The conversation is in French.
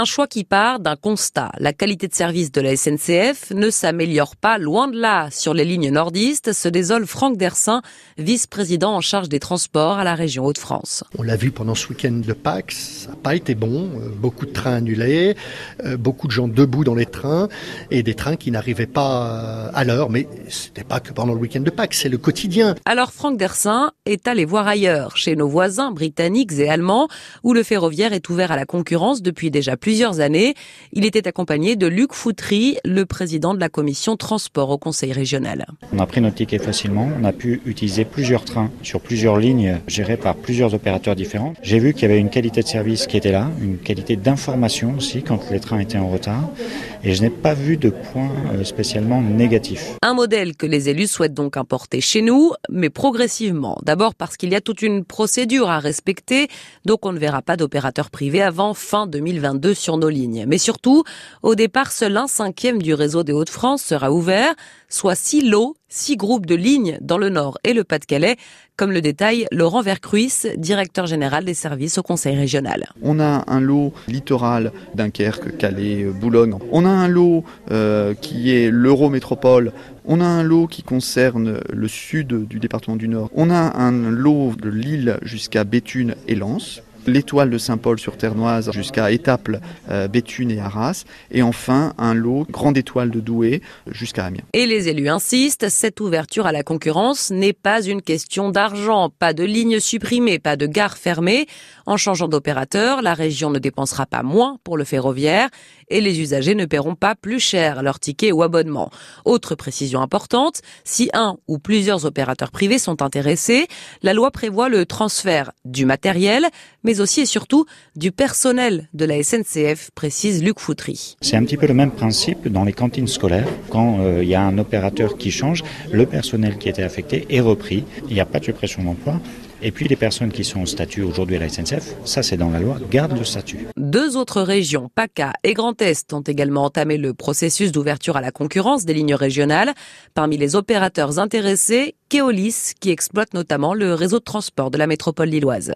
Un choix qui part d'un constat. La qualité de service de la SNCF ne s'améliore pas, loin de là. Sur les lignes nordistes, se désole Franck Dersin, vice-président en charge des transports à la région Hauts-de-France. On l'a vu pendant ce week-end de Pâques, ça n'a pas été bon. Euh, beaucoup de trains annulés, euh, beaucoup de gens debout dans les trains et des trains qui n'arrivaient pas à l'heure. Mais c'était pas que pendant le week-end de Pâques, c'est le quotidien. Alors Franck Dersin est allé voir ailleurs, chez nos voisins britanniques et allemands, où le ferroviaire est ouvert à la concurrence depuis déjà plusieurs années. Il était accompagné de Luc Foutry, le président de la commission transport au conseil régional. On a pris notre ticket facilement, on a pu utiliser plusieurs trains sur plusieurs lignes gérées par plusieurs opérateurs différents. J'ai vu qu'il y avait une qualité de service qui était là, une qualité d'information aussi quand les trains étaient en retard et je n'ai pas vu de point euh, spécialement négatif. Un modèle que les élus souhaitent donc importer chez nous, mais progressivement. D'abord parce qu'il y a toute une procédure à respecter, donc on ne verra pas d'opérateurs privés avant fin 2022 sur nos lignes. Mais surtout, au départ, seul un cinquième du réseau des Hauts-de-France sera ouvert, soit six lots six groupes de lignes dans le Nord et le Pas-de-Calais, comme le détaille Laurent Vercruis, directeur général des services au Conseil régional. On a un lot littoral Dunkerque, Calais, Boulogne. On a un lot euh, qui est l'Eurométropole. On a un lot qui concerne le sud du département du Nord. On a un lot de Lille jusqu'à Béthune et Lens l'étoile de Saint-Paul sur Ternoise jusqu'à Étaples, euh, Béthune et Arras, et enfin un lot grande étoile de Douai jusqu'à Amiens. Et les élus insistent, cette ouverture à la concurrence n'est pas une question d'argent, pas de lignes supprimées, pas de gares fermées. En changeant d'opérateur, la région ne dépensera pas moins pour le ferroviaire et les usagers ne paieront pas plus cher leur ticket ou abonnement. Autre précision importante, si un ou plusieurs opérateurs privés sont intéressés, la loi prévoit le transfert du matériel, mais aussi et surtout du personnel de la SNCF, précise Luc Foutry. C'est un petit peu le même principe dans les cantines scolaires. Quand euh, il y a un opérateur qui change, le personnel qui était affecté est repris. Il n'y a pas de suppression d'emploi. Et puis les personnes qui sont au statut aujourd'hui à la SNCF, ça c'est dans la loi, gardent le statut. Deux autres régions, PACA et Grand Est, ont également entamé le processus d'ouverture à la concurrence des lignes régionales. Parmi les opérateurs intéressés, Keolis, qui exploite notamment le réseau de transport de la métropole lilloise.